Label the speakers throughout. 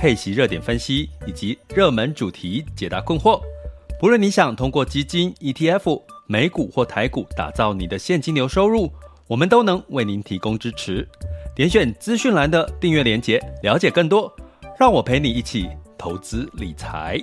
Speaker 1: 配息热点分析以及热门主题解答困惑。不论你想通过基金、ETF。美股或台股，打造你的现金流收入，我们都能为您提供支持。点选资讯栏的订阅连结，了解更多。让我陪你一起投资理财。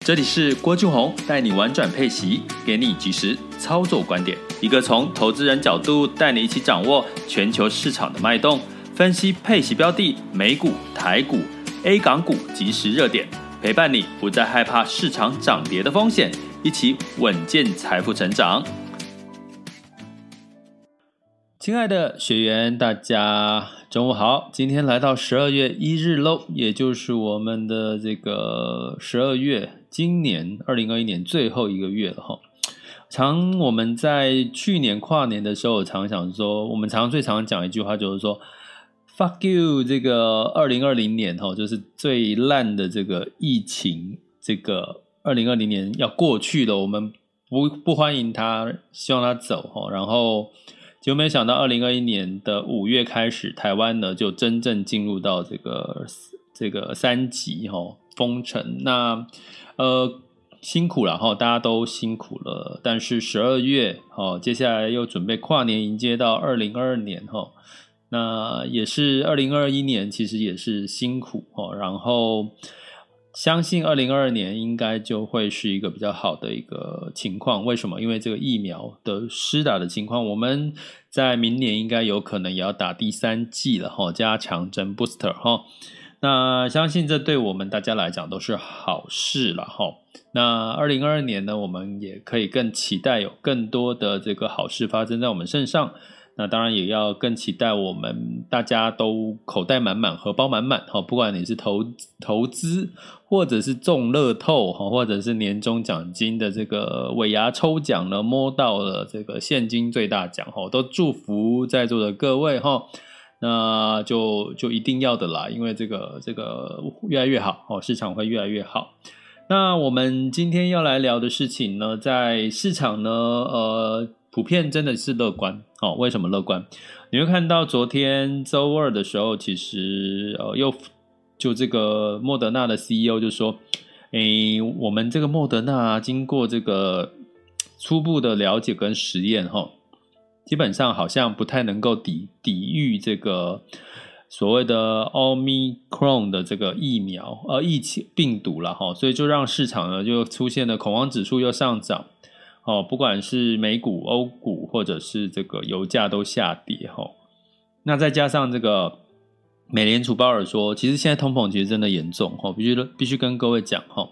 Speaker 1: 这里是郭俊宏带你玩转配息，给你即时操作观点，一个从投资人角度带你一起掌握全球市场的脉动，分析配息标的、美股、台股、A 港股即时热点。陪伴你不再害怕市场涨跌的风险，一起稳健财富成长。亲爱的学员，大家中午好！今天来到十二月一日喽，也就是我们的这个十二月，今年二零二一年最后一个月了哈。常我们在去年跨年的时候，常想说，我们常最常讲一句话，就是说。Fuck you！这个二零二零年哈，就是最烂的这个疫情，这个二零二零年要过去了，我们不不欢迎他，希望他走哈。然后结果没想到二零二一年的五月开始，台湾呢就真正进入到这个这个三级哈封城。那呃辛苦了哈，大家都辛苦了。但是十二月哈，接下来又准备跨年迎接到二零二二年哈。那也是二零二一年，其实也是辛苦哦。然后相信二零二二年应该就会是一个比较好的一个情况。为什么？因为这个疫苗的施打的情况，我们在明年应该有可能也要打第三剂了哈，加强针 booster 哈。那相信这对我们大家来讲都是好事了哈。那二零二二年呢，我们也可以更期待有更多的这个好事发生在我们身上。那当然也要更期待我们大家都口袋满满、荷包满满哈，不管你是投投资，或者是中乐透哈，或者是年终奖金的这个尾牙抽奖呢，摸到了这个现金最大奖哈，都祝福在座的各位哈，那就就一定要的啦，因为这个这个越来越好哦，市场会越来越好。那我们今天要来聊的事情呢，在市场呢，呃。普遍真的是乐观哦。为什么乐观？你会看到昨天周二的时候，其实呃，又就这个莫德纳的 CEO 就说：“诶，我们这个莫德纳经过这个初步的了解跟实验，哈，基本上好像不太能够抵抵御这个所谓的 Omicron 的这个疫苗呃疫情病毒了哈，所以就让市场呢就出现了恐慌指数又上涨。”哦，不管是美股、欧股，或者是这个油价都下跌哈。那再加上这个美联储鲍尔说，其实现在通膨其实真的严重哈，必须必须跟各位讲哈。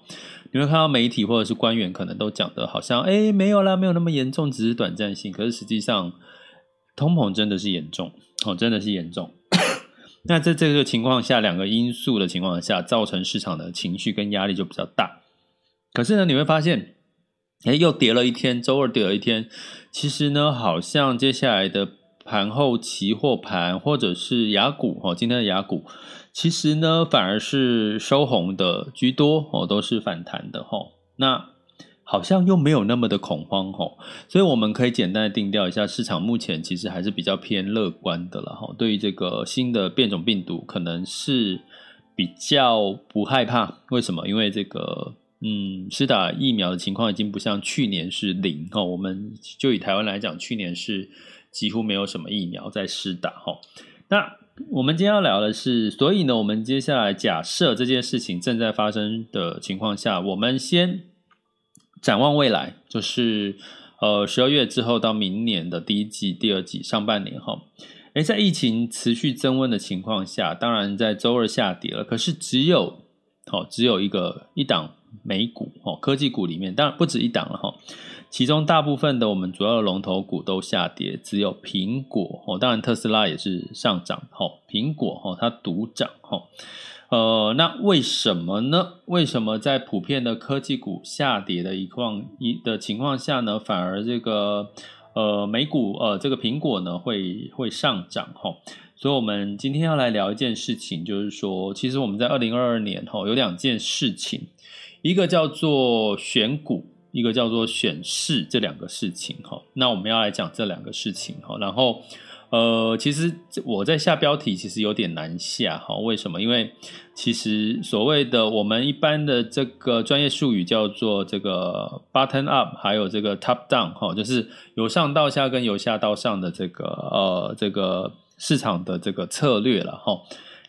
Speaker 1: 你会看到媒体或者是官员可能都讲的好像哎没有啦，没有那么严重，只是短暂性。可是实际上通膨真的是严重哦，真的是严重。那在这个情况下，两个因素的情况下，造成市场的情绪跟压力就比较大。可是呢，你会发现。哎，又跌了一天，周二跌了一天。其实呢，好像接下来的盘后期货盘或者是雅股，哦，今天的雅股，其实呢反而是收红的居多，哦，都是反弹的，哈。那好像又没有那么的恐慌，哈。所以我们可以简单的定调一下，市场目前其实还是比较偏乐观的了，哈。对于这个新的变种病毒，可能是比较不害怕。为什么？因为这个，嗯，施打疫苗的情况已经不像去年是零哦。我们就以台湾来讲，去年是几乎没有什么疫苗在施打哈。那我们今天要聊的是，所以呢，我们接下来假设这件事情正在发生的情况下，我们先展望未来，就是呃十二月之后到明年的第一季、第二季上半年哈。诶，在疫情持续增温的情况下，当然在周二下跌了，可是只有哦，只有一个一档美股哦，科技股里面当然不止一档了哈。其中大部分的我们主要的龙头股都下跌，只有苹果哦，当然特斯拉也是上涨哦，苹果哦它独涨哦，呃，那为什么呢？为什么在普遍的科技股下跌的一况一的情况下呢，反而这个呃美股呃这个苹果呢会会上涨哈？所以我们今天要来聊一件事情，就是说，其实我们在二零二二年哈有两件事情，一个叫做选股。一个叫做选市这两个事情哈，那我们要来讲这两个事情哈，然后呃，其实我在下标题其实有点难下哈，为什么？因为其实所谓的我们一般的这个专业术语叫做这个 “button up，还有这个 top down 哈，就是由上到下跟由下到上的这个呃这个市场的这个策略了哈。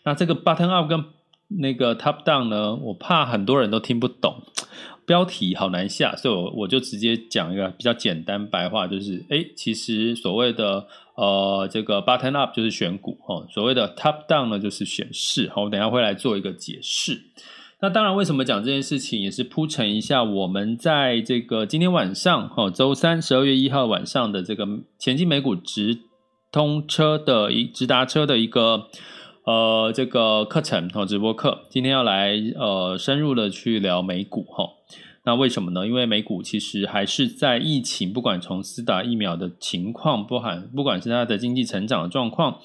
Speaker 1: 那这个 “button up 跟那个 top down 呢，我怕很多人都听不懂。标题好难下，所以我我就直接讲一个比较简单白话，就是诶，其实所谓的呃这个 button up 就是选股哦，所谓的 top down 呢就是选市。好，我等下会来做一个解释。那当然，为什么讲这件事情，也是铺陈一下我们在这个今天晚上哦，周三十二月一号晚上的这个前进美股直通车的一直达车的一个。呃，这个课程和直播课，今天要来呃深入的去聊美股哈。那为什么呢？因为美股其实还是在疫情，不管从斯打疫苗的情况，不含不管是它的经济成长的状况，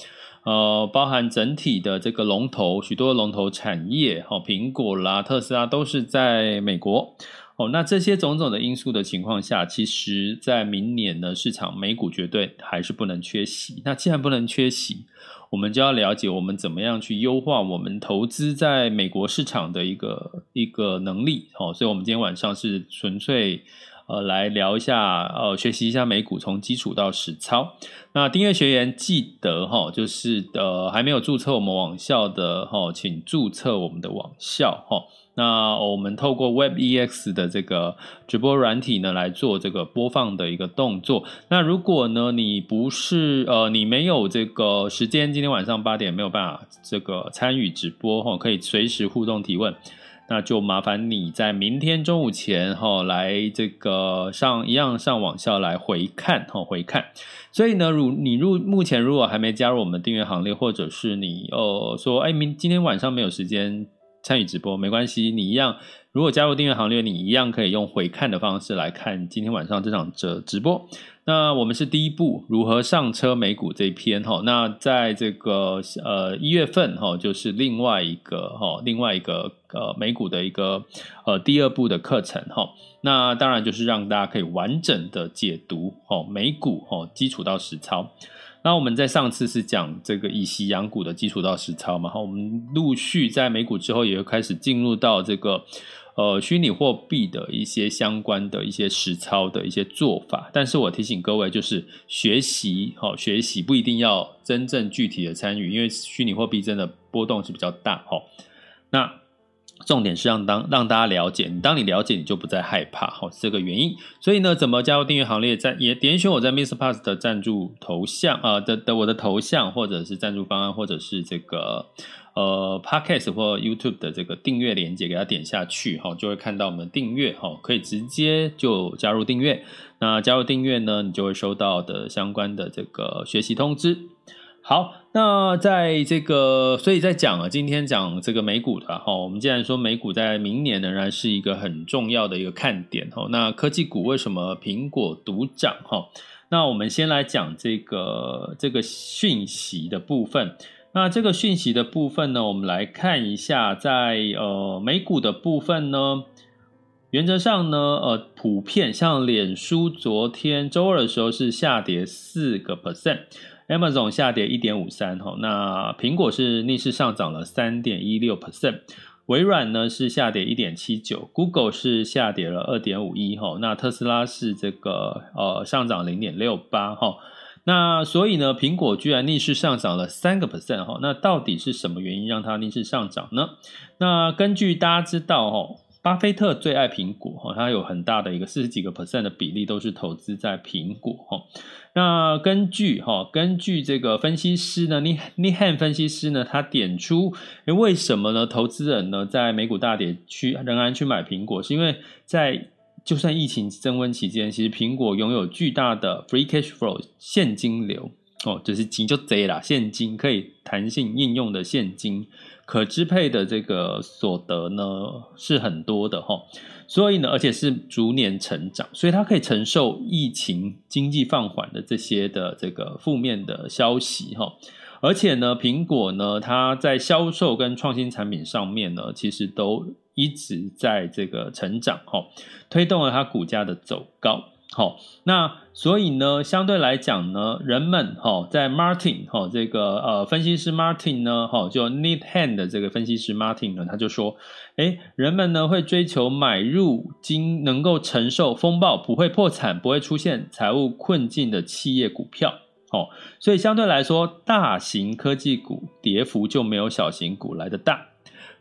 Speaker 1: 呃，包含整体的这个龙头，许多的龙头产业，哈，苹果啦、特斯拉都是在美国。哦，那这些种种的因素的情况下，其实在明年呢，市场美股绝对还是不能缺席。那既然不能缺席，我们就要了解我们怎么样去优化我们投资在美国市场的一个一个能力。好，所以我们今天晚上是纯粹呃来聊一下，呃学习一下美股从基础到实操。那订阅学员记得哈，就是呃还没有注册我们网校的哈，请注册我们的网校哈。那我们透过 WebEX 的这个直播软体呢，来做这个播放的一个动作。那如果呢，你不是呃，你没有这个时间，今天晚上八点没有办法这个参与直播哈，可以随时互动提问。那就麻烦你在明天中午前哈，来这个上一样上网校来回看哈，回看。所以呢，如你入目前如果还没加入我们订阅行列，或者是你呃说哎明今天晚上没有时间。参与直播没关系，你一样。如果加入订阅行列，你一样可以用回看的方式来看今天晚上这场直直播。那我们是第一步，如何上车美股这一篇哈。那在这个呃一月份哈，就是另外一个哈，另外一个呃美股的一个呃第二步的课程哈。那当然就是让大家可以完整的解读哈美股哈基础到实操。那我们在上次是讲这个以息养股的基础到实操嘛，哈，我们陆续在美股之后也会开始进入到这个呃虚拟货币的一些相关的一些实操的一些做法。但是我提醒各位，就是学习，哈，学习不一定要真正具体的参与，因为虚拟货币真的波动是比较大，哈。那重点是让当让大家了解，你当你了解，你就不再害怕，好，这个原因。所以呢，怎么加入订阅行列？在也点选我在 Mr. Pass 的赞助头像啊、的的我的头像，或者是赞助方案，或者是这个呃 Podcast 或 YouTube 的这个订阅链接，给它点下去，哈，就会看到我们订阅，哈，可以直接就加入订阅。那加入订阅呢，你就会收到的相关的这个学习通知。好，那在这个，所以在讲啊，今天讲这个美股的哈，我们既然说美股在明年仍然是一个很重要的一个看点哈，那科技股为什么苹果独涨哈？那我们先来讲这个这个讯息的部分。那这个讯息的部分呢，我们来看一下在，呃美股的部分呢，原则上呢，呃，普遍像脸书昨天周二的时候是下跌四个 percent。Amazon 下跌一点五三哈，那苹果是逆势上涨了三点一六 percent，微软呢是下跌一点七九，Google 是下跌了二点五一哈，那特斯拉是这个呃上涨零点六八哈，那所以呢，苹果居然逆势上涨了三个 percent 哈，那到底是什么原因让它逆势上涨呢？那根据大家知道哈。巴菲特最爱苹果哈，他有很大的一个四十几个 percent 的比例都是投资在苹果哈。那根据哈，根据这个分析师呢，尼尼汉分析师呢，他点出，为什么呢？投资人呢，在美股大跌区仍然去买苹果，是因为在就算疫情升温期间，其实苹果拥有巨大的 free cash flow 现金流哦，就是金就贼啦，现金可以弹性应用的现金。可支配的这个所得呢是很多的哈，所以呢，而且是逐年成长，所以它可以承受疫情经济放缓的这些的这个负面的消息哈，而且呢，苹果呢，它在销售跟创新产品上面呢，其实都一直在这个成长哈，推动了它股价的走高。好，那所以呢，相对来讲呢，人们哈在 Martin 哈这个呃分析师 Martin 呢哈就 Need Hand 的这个分析师 Martin 呢，他就说，诶，人们呢会追求买入金能够承受风暴、不会破产、不会出现财务困境的企业股票。哦，所以相对来说，大型科技股跌幅就没有小型股来的大。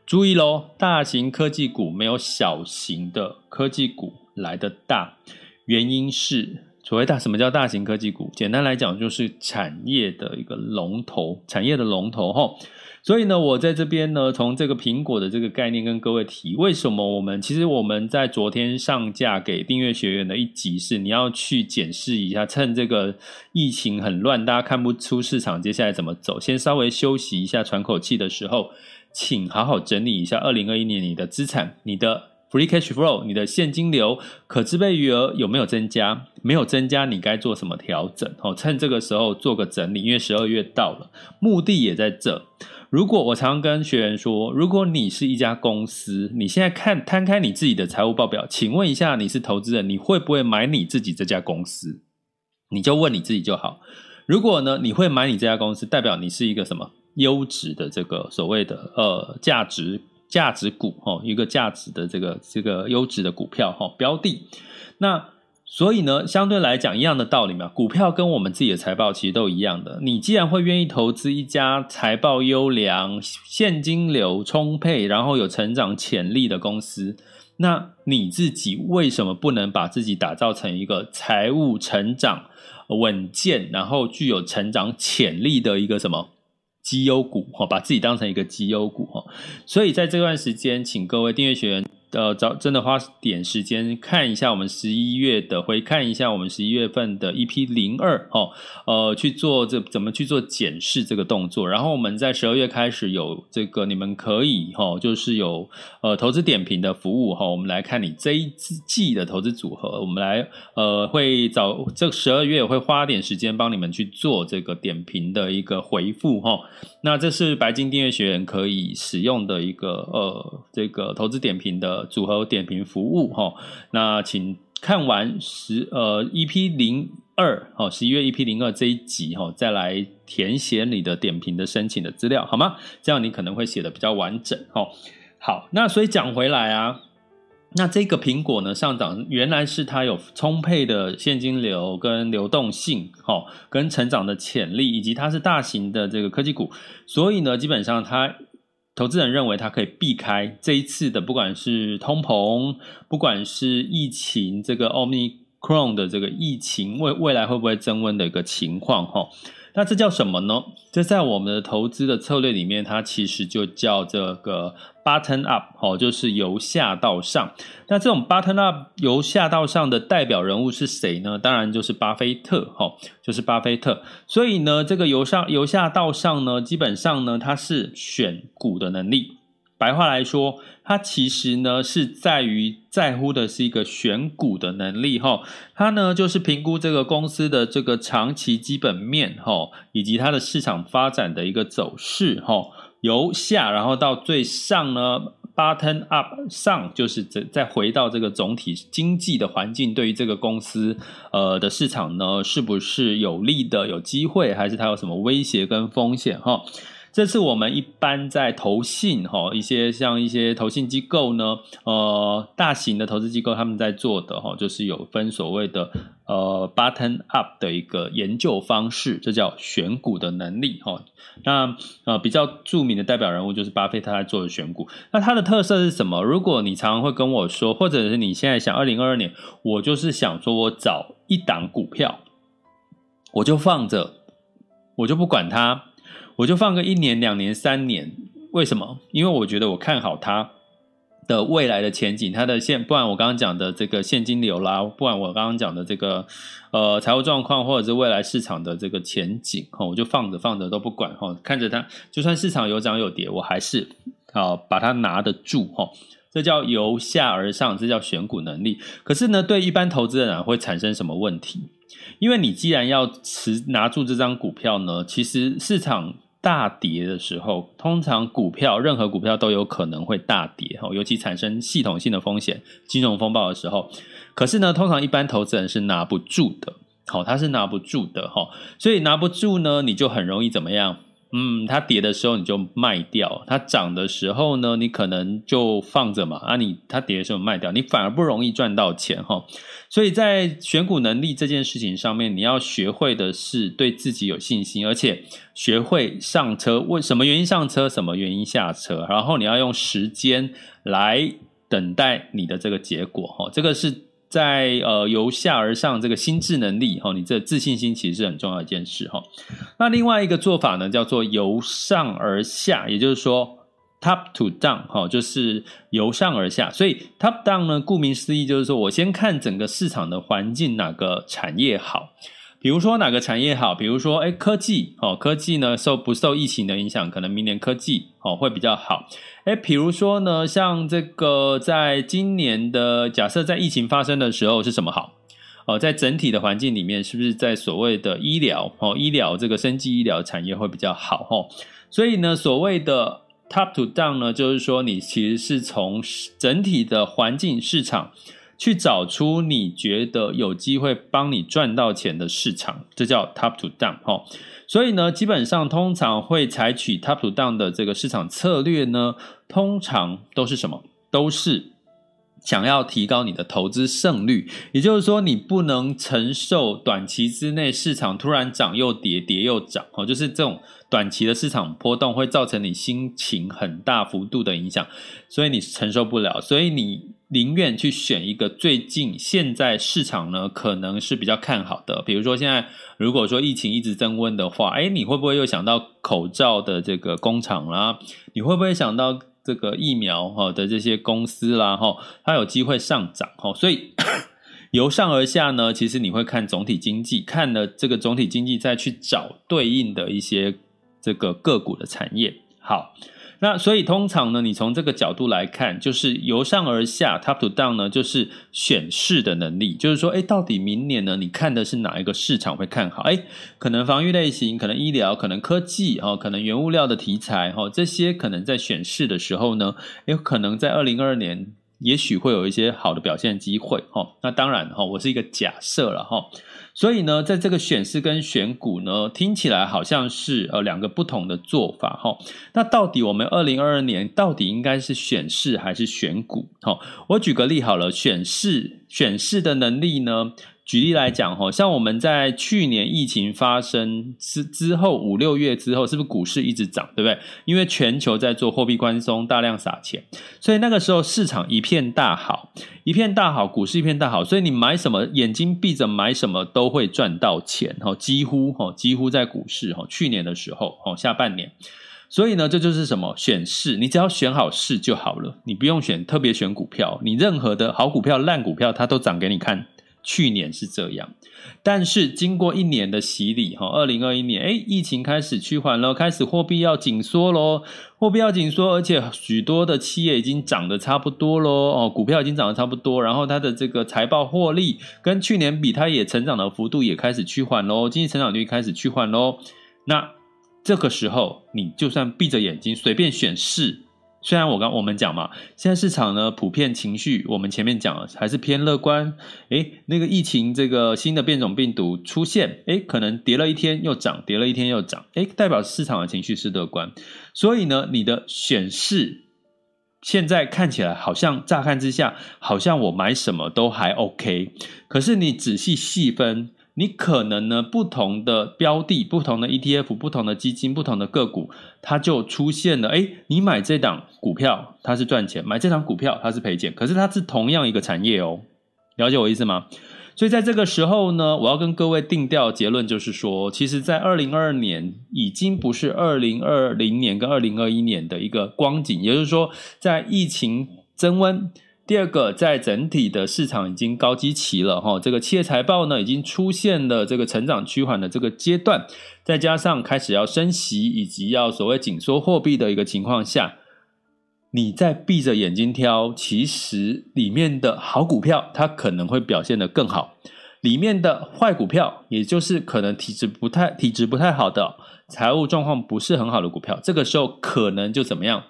Speaker 1: 注意喽，大型科技股没有小型的科技股来得大。原因是所谓大，什么叫大型科技股？简单来讲，就是产业的一个龙头，产业的龙头哈。所以呢，我在这边呢，从这个苹果的这个概念跟各位提，为什么我们其实我们在昨天上架给订阅学员的一集是，你要去检视一下，趁这个疫情很乱，大家看不出市场接下来怎么走，先稍微休息一下，喘口气的时候，请好好整理一下二零二一年你的资产，你的。Free cash flow，你的现金流可支配余额有没有增加？没有增加，你该做什么调整？哦，趁这个时候做个整理，因为十二月到了，目的也在这。如果我常常跟学员说，如果你是一家公司，你现在看摊开你自己的财务报表，请问一下，你是投资人，你会不会买你自己这家公司？你就问你自己就好。如果呢，你会买你这家公司，代表你是一个什么优质的这个所谓的呃价值。价值股哈，一个价值的这个这个优质的股票哈标的，那所以呢，相对来讲一样的道理嘛，股票跟我们自己的财报其实都一样的。你既然会愿意投资一家财报优良、现金流充沛，然后有成长潜力的公司，那你自己为什么不能把自己打造成一个财务成长稳健，然后具有成长潜力的一个什么？绩优股哈，把自己当成一个绩优股哈，所以在这段时间，请各位订阅学员。呃，找真的花点时间看一下我们十一月的，回看一下我们十一月份的 EP 零二哦，呃，去做这怎么去做检视这个动作。然后我们在十二月开始有这个，你们可以哈、哦，就是有呃投资点评的服务哈、哦。我们来看你这一季的投资组合，我们来呃会找这十二月会花点时间帮你们去做这个点评的一个回复哈、哦。那这是白金订阅学员可以使用的一个呃这个投资点评的。组合点评服务哈，那请看完十呃 EP 零二哦，十一月 EP 零二这一集哈，再来填写你的点评的申请的资料好吗？这样你可能会写得比较完整哦。好，那所以讲回来啊，那这个苹果呢上涨，原来是它有充沛的现金流跟流动性哈，跟成长的潜力，以及它是大型的这个科技股，所以呢，基本上它。投资人认为它可以避开这一次的，不管是通膨，不管是疫情，这个 Omicron 的这个疫情未未来会不会增温的一个情况哈。那这叫什么呢？这在我们的投资的策略里面，它其实就叫这个 Button up，哦，就是由下到上。那这种 Button up 由下到上的代表人物是谁呢？当然就是巴菲特，哈，就是巴菲特。所以呢，这个由上由下到上呢，基本上呢，它是选股的能力。白话来说，它其实呢是在于在乎的是一个选股的能力哈，它呢就是评估这个公司的这个长期基本面哈，以及它的市场发展的一个走势哈，由下然后到最上呢。？Button up 上就是再再回到这个总体经济的环境，对于这个公司呃的市场呢，是不是有利的、有机会，还是它有什么威胁跟风险哈？这是我们一般在投信哈，一些像一些投信机构呢，呃，大型的投资机构他们在做的哈，就是有分所谓的呃 button up 的一个研究方式，这叫选股的能力哈。那呃比较著名的代表人物就是巴菲特在做的选股。那它的特色是什么？如果你常常会跟我说，或者是你现在想二零二二年，我就是想说我找一档股票，我就放着，我就不管它。我就放个一年、两年、三年，为什么？因为我觉得我看好它的未来的前景，它的现，不然我刚刚讲的这个现金流啦，不然我刚刚讲的这个呃财务状况，或者是未来市场的这个前景，哈，我就放着放着都不管，哈，看着它，就算市场有涨有跌，我还是啊把它拿得住，哈，这叫由下而上，这叫选股能力。可是呢，对一般投资人啊，会产生什么问题？因为你既然要持拿住这张股票呢，其实市场。大跌的时候，通常股票任何股票都有可能会大跌，尤其产生系统性的风险、金融风暴的时候。可是呢，通常一般投资人是拿不住的，好，他是拿不住的，哈，所以拿不住呢，你就很容易怎么样？嗯，它跌的时候你就卖掉，它涨的时候呢，你可能就放着嘛。啊你，它跌的时候卖掉，你反而不容易赚到钱哈。所以在选股能力这件事情上面，你要学会的是对自己有信心，而且学会上车。为什么原因上车？什么原因下车？然后你要用时间来等待你的这个结果哈。这个是。在呃由下而上这个心智能力哈，你这自信心其实是很重要一件事哈。那另外一个做法呢，叫做由上而下，也就是说 top to down 哈，就是由上而下。所以 top down 呢，顾名思义就是说我先看整个市场的环境，哪个产业好。比如说哪个产业好？比如说，哎，科技哦，科技呢受不受疫情的影响？可能明年科技哦会比较好。哎，比如说呢，像这个在今年的假设，在疫情发生的时候是什么好？哦，在整体的环境里面，是不是在所谓的医疗哦，医疗这个生技医疗产业会比较好？哦，所以呢，所谓的 top to down 呢，就是说你其实是从整体的环境市场。去找出你觉得有机会帮你赚到钱的市场，这叫 top to down 哈。所以呢，基本上通常会采取 top to down 的这个市场策略呢，通常都是什么？都是想要提高你的投资胜率。也就是说，你不能承受短期之内市场突然涨又跌，跌又涨哦，就是这种短期的市场波动会造成你心情很大幅度的影响，所以你承受不了，所以你。宁愿去选一个最近现在市场呢，可能是比较看好的，比如说现在如果说疫情一直增温的话，诶，你会不会又想到口罩的这个工厂啦？你会不会想到这个疫苗哈的这些公司啦？哈，它有机会上涨哈，所以 由上而下呢，其实你会看总体经济，看了这个总体经济再去找对应的一些这个个股的产业，好。那所以通常呢，你从这个角度来看，就是由上而下，top to down 呢，就是选市的能力，就是说，哎，到底明年呢，你看的是哪一个市场会看好？哎，可能防御类型，可能医疗，可能科技，哦，可能原物料的题材，哈，这些可能在选市的时候呢，有可能在二零二二年，也许会有一些好的表现机会，哈。那当然，哈，我是一个假设了，哈。所以呢，在这个选市跟选股呢，听起来好像是呃两个不同的做法哈。那到底我们二零二二年到底应该是选市还是选股？哈，我举个例好了，选市选市的能力呢？举例来讲，哈，像我们在去年疫情发生之之后五六月之后，是不是股市一直涨，对不对？因为全球在做货币宽松，大量撒钱，所以那个时候市场一片大好，一片大好，股市一片大好，所以你买什么，眼睛闭着买什么都会赚到钱，哈，几乎哈，几乎在股市哈，去年的时候，哈，下半年，所以呢，这就是什么选市，你只要选好市就好了，你不用选特别选股票，你任何的好股票、烂股票，它都涨给你看。去年是这样，但是经过一年的洗礼，哈，二零二一年，诶，疫情开始趋缓了，开始货币要紧缩喽，货币要紧缩，而且许多的企业已经涨得差不多喽，哦，股票已经涨得差不多，然后它的这个财报获利跟去年比，它也成长的幅度也开始趋缓喽，经济成长率开始趋缓喽，那这个时候你就算闭着眼睛随便选市，虽然我刚我们讲嘛，现在市场呢普遍情绪，我们前面讲了还是偏乐观。诶，那个疫情这个新的变种病毒出现，诶，可能跌了一天又涨，跌了一天又涨，诶，代表市场的情绪是乐观。所以呢，你的选市现在看起来好像乍看之下，好像我买什么都还 OK。可是你仔细细分。你可能呢，不同的标的、不同的 ETF、不同的基金、不同的个股，它就出现了。哎，你买这档股票它是赚钱，买这档股票它是赔钱。可是它是同样一个产业哦，了解我意思吗？所以在这个时候呢，我要跟各位定调结论，就是说，其实，在二零二二年已经不是二零二零年跟二零二一年的一个光景，也就是说，在疫情增温。第二个，在整体的市场已经高基期了哈，这个企业财报呢已经出现了这个成长趋缓的这个阶段，再加上开始要升息以及要所谓紧缩货币的一个情况下，你在闭着眼睛挑，其实里面的好股票它可能会表现得更好，里面的坏股票，也就是可能体质不太体质不太好的财务状况不是很好的股票，这个时候可能就怎么样？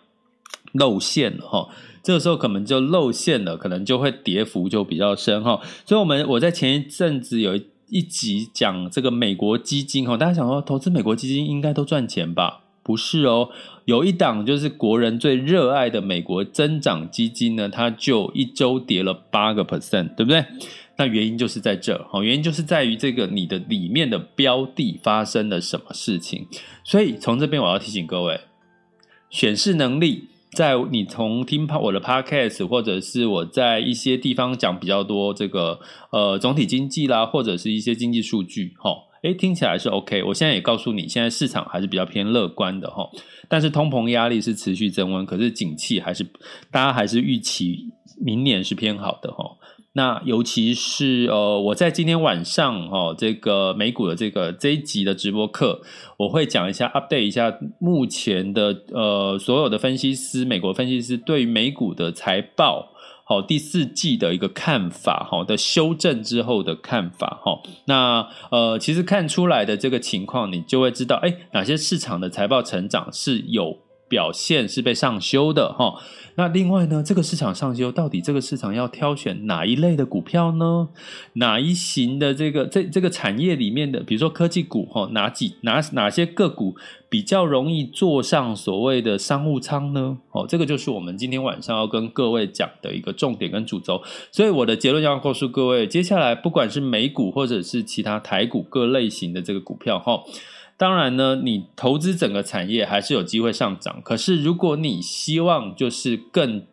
Speaker 1: 露馅了哈。这个时候可能就露馅了，可能就会跌幅就比较深哈。所以，我们我在前一阵子有一集讲这个美国基金哈，大家想说投资美国基金应该都赚钱吧？不是哦，有一档就是国人最热爱的美国增长基金呢，它就一周跌了八个 percent，对不对？那原因就是在这哈，原因就是在于这个你的里面的标的发生了什么事情。所以从这边我要提醒各位，选市能力。在你从听我的 podcast，或者是我在一些地方讲比较多这个呃总体经济啦，或者是一些经济数据，哈，诶，听起来是 OK。我现在也告诉你，现在市场还是比较偏乐观的，哈。但是通膨压力是持续增温，可是景气还是大家还是预期明年是偏好的，哈。那尤其是呃，我在今天晚上哦，这个美股的这个这一集的直播课，我会讲一下 update 一下目前的呃所有的分析师，美国分析师对于美股的财报好第四季的一个看法哈的修正之后的看法哈。那呃，其实看出来的这个情况，你就会知道哎，哪些市场的财报成长是有表现是被上修的哈。那另外呢，这个市场上修，到底这个市场要挑选哪一类的股票呢？哪一型的这个这这个产业里面的，比如说科技股哈，哪几哪哪些个股比较容易坐上所谓的商务舱呢？哦，这个就是我们今天晚上要跟各位讲的一个重点跟主轴。所以我的结论要告诉各位，接下来不管是美股或者是其他台股各类型的这个股票哈。当然呢，你投资整个产业还是有机会上涨。可是，如果你希望就是更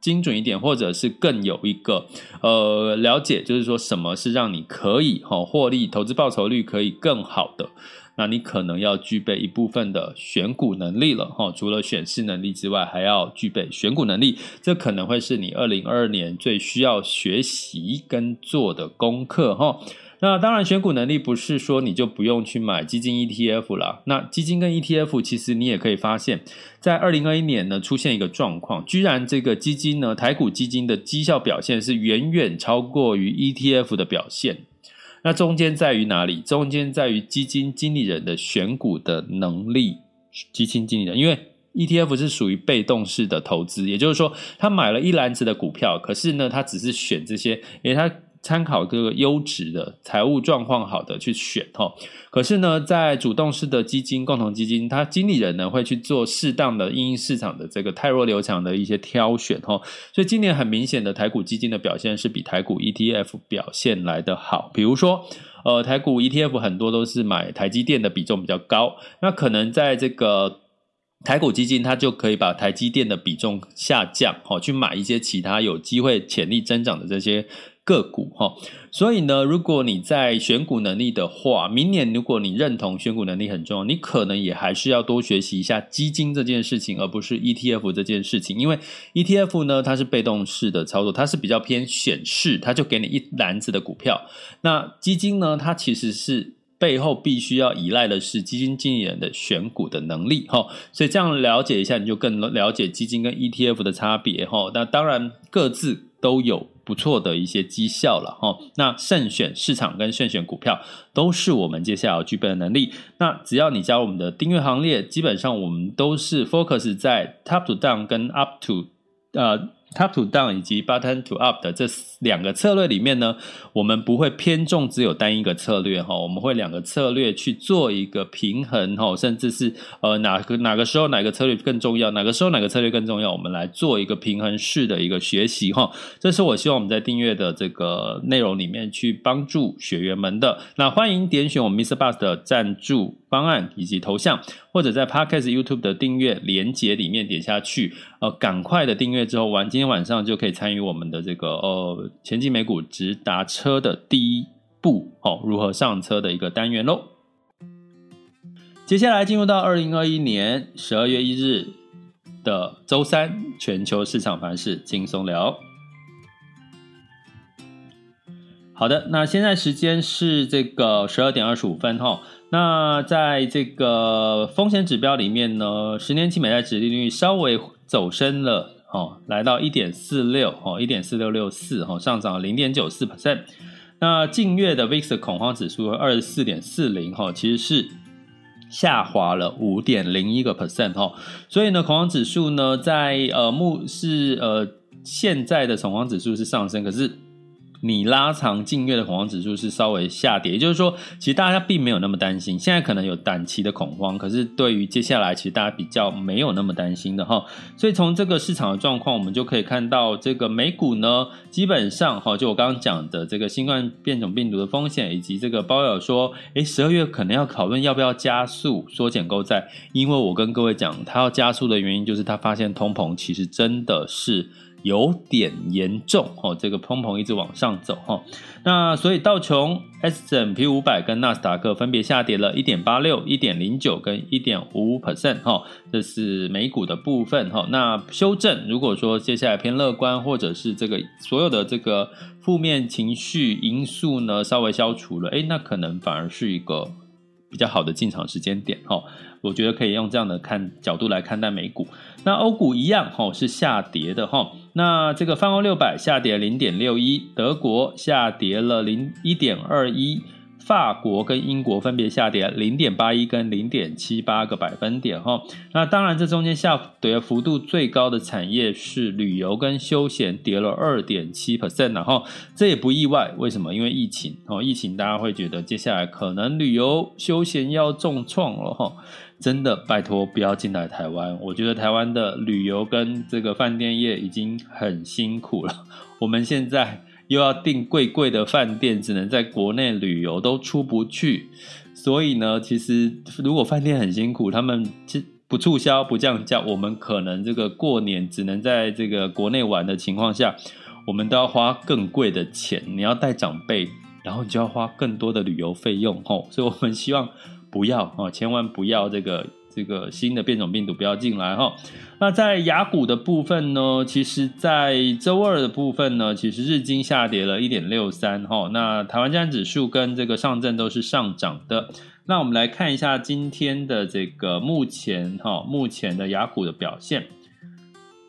Speaker 1: 精准一点，或者是更有一个呃了解，就是说什么是让你可以哈获利、投资报酬率可以更好的，那你可能要具备一部分的选股能力了哈。除了选市能力之外，还要具备选股能力，这可能会是你二零二二年最需要学习跟做的功课哈。那当然，选股能力不是说你就不用去买基金 ETF 了。那基金跟 ETF，其实你也可以发现，在二零二一年呢，出现一个状况，居然这个基金呢，台股基金的绩效表现是远远超过于 ETF 的表现。那中间在于哪里？中间在于基金经理人的选股的能力。基金经理人，因为 ETF 是属于被动式的投资，也就是说，他买了一篮子的股票，可是呢，他只是选这些，因为他。参考这个优质的财务状况好的去选哈，可是呢，在主动式的基金、共同基金，它经理人呢会去做适当的因应市场的这个太弱留强的一些挑选哈，所以今年很明显的台股基金的表现是比台股 ETF 表现来的好。比如说，呃，台股 ETF 很多都是买台积电的比重比较高，那可能在这个台股基金，它就可以把台积电的比重下降，哈，去买一些其他有机会潜力增长的这些。个股哈，所以呢，如果你在选股能力的话，明年如果你认同选股能力很重要，你可能也还是要多学习一下基金这件事情，而不是 ETF 这件事情。因为 ETF 呢，它是被动式的操作，它是比较偏选市，它就给你一篮子的股票。那基金呢，它其实是背后必须要依赖的是基金经理人的选股的能力哈。所以这样了解一下，你就更了解基金跟 ETF 的差别哈。那当然各自都有。不错的一些绩效了哈。那慎选市场跟慎选股票都是我们接下来要具备的能力。那只要你加入我们的订阅行列，基本上我们都是 focus 在 top to down 跟 up to 呃。Top to down 以及 button to up 的这两个策略里面呢，我们不会偏重只有单一个策略哈，我们会两个策略去做一个平衡哈，甚至是呃哪个哪个时候哪个策略更重要，哪个时候哪个策略更重要，我们来做一个平衡式的一个学习哈。这是我希望我们在订阅的这个内容里面去帮助学员们的。那欢迎点选我们 Mr. Bus 的赞助方案以及头像，或者在 Podcast YouTube 的订阅连接里面点下去，呃，赶快的订阅之后完今天晚上就可以参与我们的这个呃前进美股直达车的第一步哦，如何上车的一个单元喽。接下来进入到二零二一年十二月一日的周三，全球市场盘势轻松聊。好的，那现在时间是这个十二点二十五分哈。那在这个风险指标里面呢，十年期美债殖利率稍微走升了。哦，来到一点四六，哦，一点四六六四，哦，上涨零点九四 percent。那近月的 VIX 恐慌指数二十四点四零，哈，其实是下滑了五点零一个 percent，哈。所以呢，恐慌指数呢，在呃目是呃现在的恐慌指数是上升，可是。你拉长近月的恐慌指数是稍微下跌，也就是说，其实大家并没有那么担心。现在可能有短期的恐慌，可是对于接下来，其实大家比较没有那么担心的哈。所以从这个市场的状况，我们就可以看到，这个美股呢，基本上哈，就我刚刚讲的这个新冠变种病毒的风险，以及这个鲍威尔说，诶，十二月可能要讨论要不要加速缩减购债，因为我跟各位讲，他要加速的原因就是他发现通膨其实真的是。有点严重哦，这个砰砰一直往上走哈，那所以道琼 S&P 五百跟纳斯达克分别下跌了一点八六、一点零九跟一点五五 percent 哈，这是美股的部分哈。那修正，如果说接下来偏乐观，或者是这个所有的这个负面情绪因素呢稍微消除了，诶，那可能反而是一个比较好的进场时间点哈。我觉得可以用这样的看角度来看待美股。那欧股一样哈，是下跌的哈。那这个泛欧六百下跌零点六一，德国下跌了零一点二一，法国跟英国分别下跌零点八一跟零点七八个百分点哈。那当然，这中间下跌幅度最高的产业是旅游跟休闲，跌了二点七 percent，然后这也不意外，为什么？因为疫情哦，疫情大家会觉得接下来可能旅游休闲要重创了哈。真的拜托不要进来台湾，我觉得台湾的旅游跟这个饭店业已经很辛苦了。我们现在又要订贵贵的饭店，只能在国内旅游都出不去。所以呢，其实如果饭店很辛苦，他们不促销不降价，我们可能这个过年只能在这个国内玩的情况下，我们都要花更贵的钱。你要带长辈，然后你就要花更多的旅游费用吼。所以我们希望。不要哦，千万不要这个这个新的变种病毒不要进来哈。那在雅股的部分呢，其实，在周二的部分呢，其实日经下跌了一点六三哈。那台湾加指数跟这个上证都是上涨的。那我们来看一下今天的这个目前哈，目前的雅股的表现。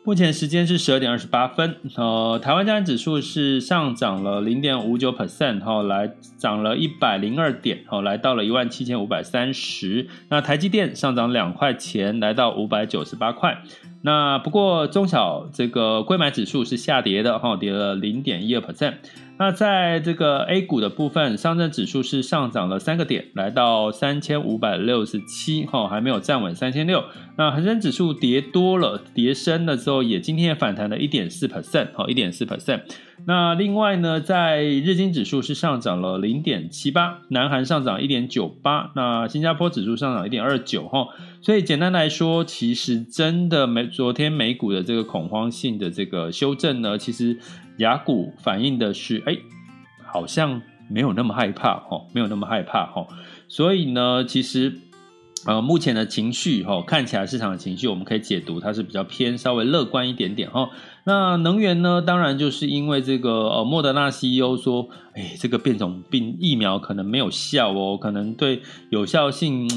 Speaker 1: 目前时间是十二点二十八分，呃，台湾加权指数是上涨了零点五九 percent，哈，来涨了一百零二点，哈，来到了一万七千五百三十。那台积电上涨两块钱，来到五百九十八块。那不过中小这个柜买指数是下跌的，哈，跌了零点一二 percent。那在这个 A 股的部分，上证指数是上涨了三个点，来到三千五百六十七，哈，还没有站稳三千六。那恒生指数跌多了，跌深了之后，也今天也反弹了一点四 percent，哈，一点四 percent。那另外呢，在日经指数是上涨了零点七八，南韩上涨一点九八，那新加坡指数上涨一点二九哈。所以简单来说，其实真的美昨天美股的这个恐慌性的这个修正呢，其实雅股反映的是，哎，好像没有那么害怕哈，没有那么害怕哈。所以呢，其实呃，目前的情绪哈，看起来市场的情绪，我们可以解读它是比较偏稍微乐观一点点哈。那能源呢，当然就是因为这个呃，莫德纳 CEO 说，哎，这个变种病疫苗可能没有效哦，可能对有效性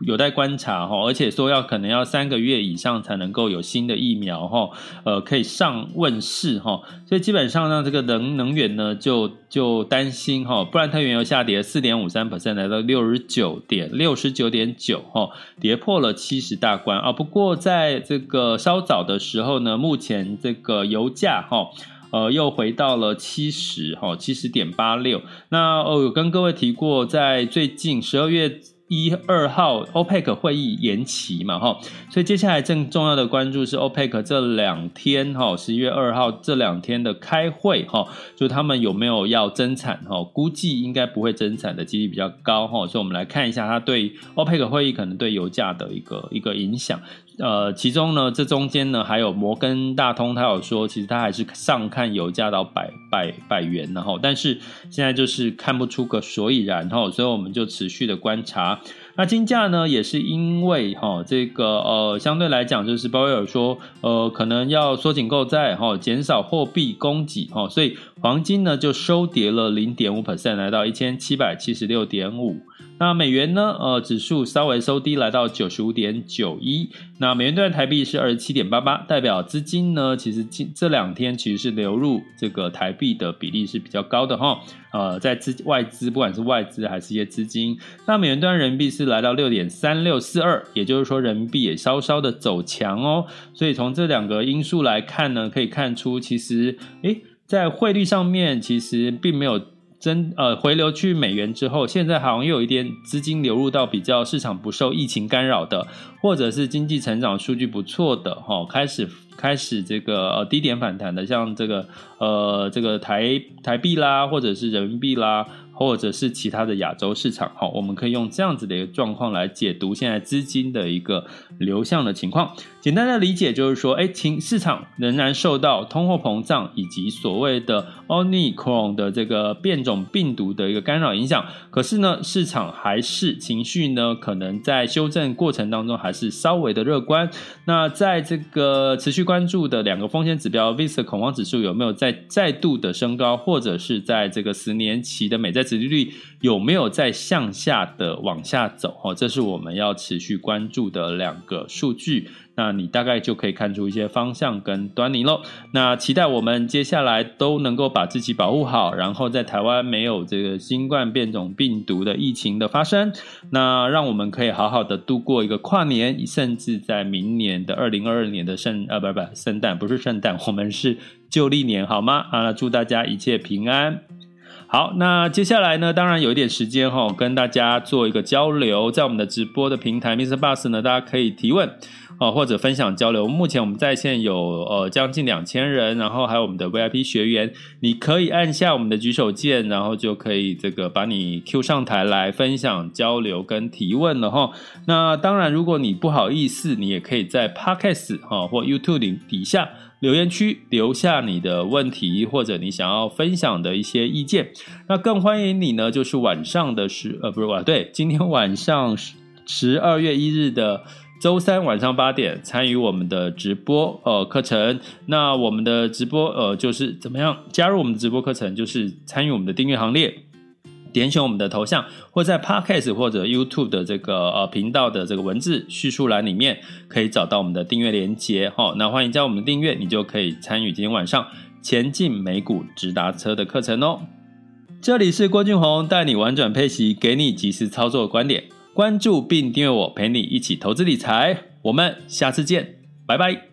Speaker 1: 有待观察哈，而且说要可能要三个月以上才能够有新的疫苗哈，呃，可以上问世哈，所以基本上呢，这个能能源呢就就担心哈，布兰特原油下跌四点五三 percent，来到六十九点六十九点九哈，跌破了七十大关啊。不过在这个稍早的时候呢，目前这个油价哈。呃，又回到了七十哈，七十点八六。那哦，有跟各位提过，在最近十二月一二号，OPEC 会议延期嘛哈，所以接下来正重要的关注是 OPEC 这两天哈，十一月二号这两天的开会哈，就他们有没有要增产哈？估计应该不会增产的几率比较高哈，所以我们来看一下它对 OPEC 会议可能对油价的一个一个影响。呃，其中呢，这中间呢，还有摩根大通，他有说，其实他还是上看油价到百百百元，然后，但是现在就是看不出个所以然，哈，所以我们就持续的观察。那金价呢，也是因为哈，这个呃，相对来讲，就是鲍威尔说，呃，可能要缩紧购债，哈，减少货币供给，哈，所以黄金呢就收跌了零点五 percent，来到一千七百七十六点五。那美元呢？呃，指数稍微收低，来到九十五点九一。那美元兑台币是二十七点八八，代表资金呢，其实近这两天其实是流入这个台币的比例是比较高的哈。呃，在资外资，不管是外资还是一些资金，那美元兑人民币是来到六点三六四二，也就是说人民币也稍稍的走强哦。所以从这两个因素来看呢，可以看出其实，诶，在汇率上面其实并没有。真呃回流去美元之后，现在好像又有一点资金流入到比较市场不受疫情干扰的，或者是经济成长数据不错的哈、开始开始这个呃低点反弹的，像这个呃这个台台币啦，或者是人民币啦。或者是其他的亚洲市场，好，我们可以用这样子的一个状况来解读现在资金的一个流向的情况。简单的理解就是说，哎，情市场仍然受到通货膨胀以及所谓的 Omicron 的这个变种病毒的一个干扰影响。可是呢，市场还是情绪呢，可能在修正过程当中还是稍微的乐观。那在这个持续关注的两个风险指标，VIX 恐慌指数有没有再再度的升高，或者是在这个十年期的美债利率有没有在向下的往下走？哦，这是我们要持续关注的两个数据。那你大概就可以看出一些方向跟端倪喽。那期待我们接下来都能够把自己保护好，然后在台湾没有这个新冠变种病毒的疫情的发生，那让我们可以好好的度过一个跨年，甚至在明年的二零二二年的圣呃不不圣诞不是圣诞，我们是旧历年好吗？啊，祝大家一切平安。好，那接下来呢，当然有一点时间哈，跟大家做一个交流，在我们的直播的平台，MixerBox 呢，大家可以提问哦，或者分享交流。目前我们在线有呃将近两千人，然后还有我们的 VIP 学员，你可以按下我们的举手键，然后就可以这个把你 Q 上台来分享交流跟提问了哈。那当然，如果你不好意思，你也可以在 Podcast 哈或 YouTube 底下。留言区留下你的问题，或者你想要分享的一些意见。那更欢迎你呢，就是晚上的十呃不是晚对，今天晚上十二月一日的周三晚上八点参与我们的直播呃课程。那我们的直播呃就是怎么样加入我们的直播课程，就是参与我们的订阅行列。点选我们的头像，或在 Podcast 或者 YouTube 的这个呃频道的这个文字叙述栏里面，可以找到我们的订阅连接哈。那欢迎加我们的订阅，你就可以参与今天晚上前进美股直达车的课程哦。这里是郭俊宏，带你玩转配息，给你及时操作的观点。关注并订阅我，陪你一起投资理财。我们下次见，拜拜。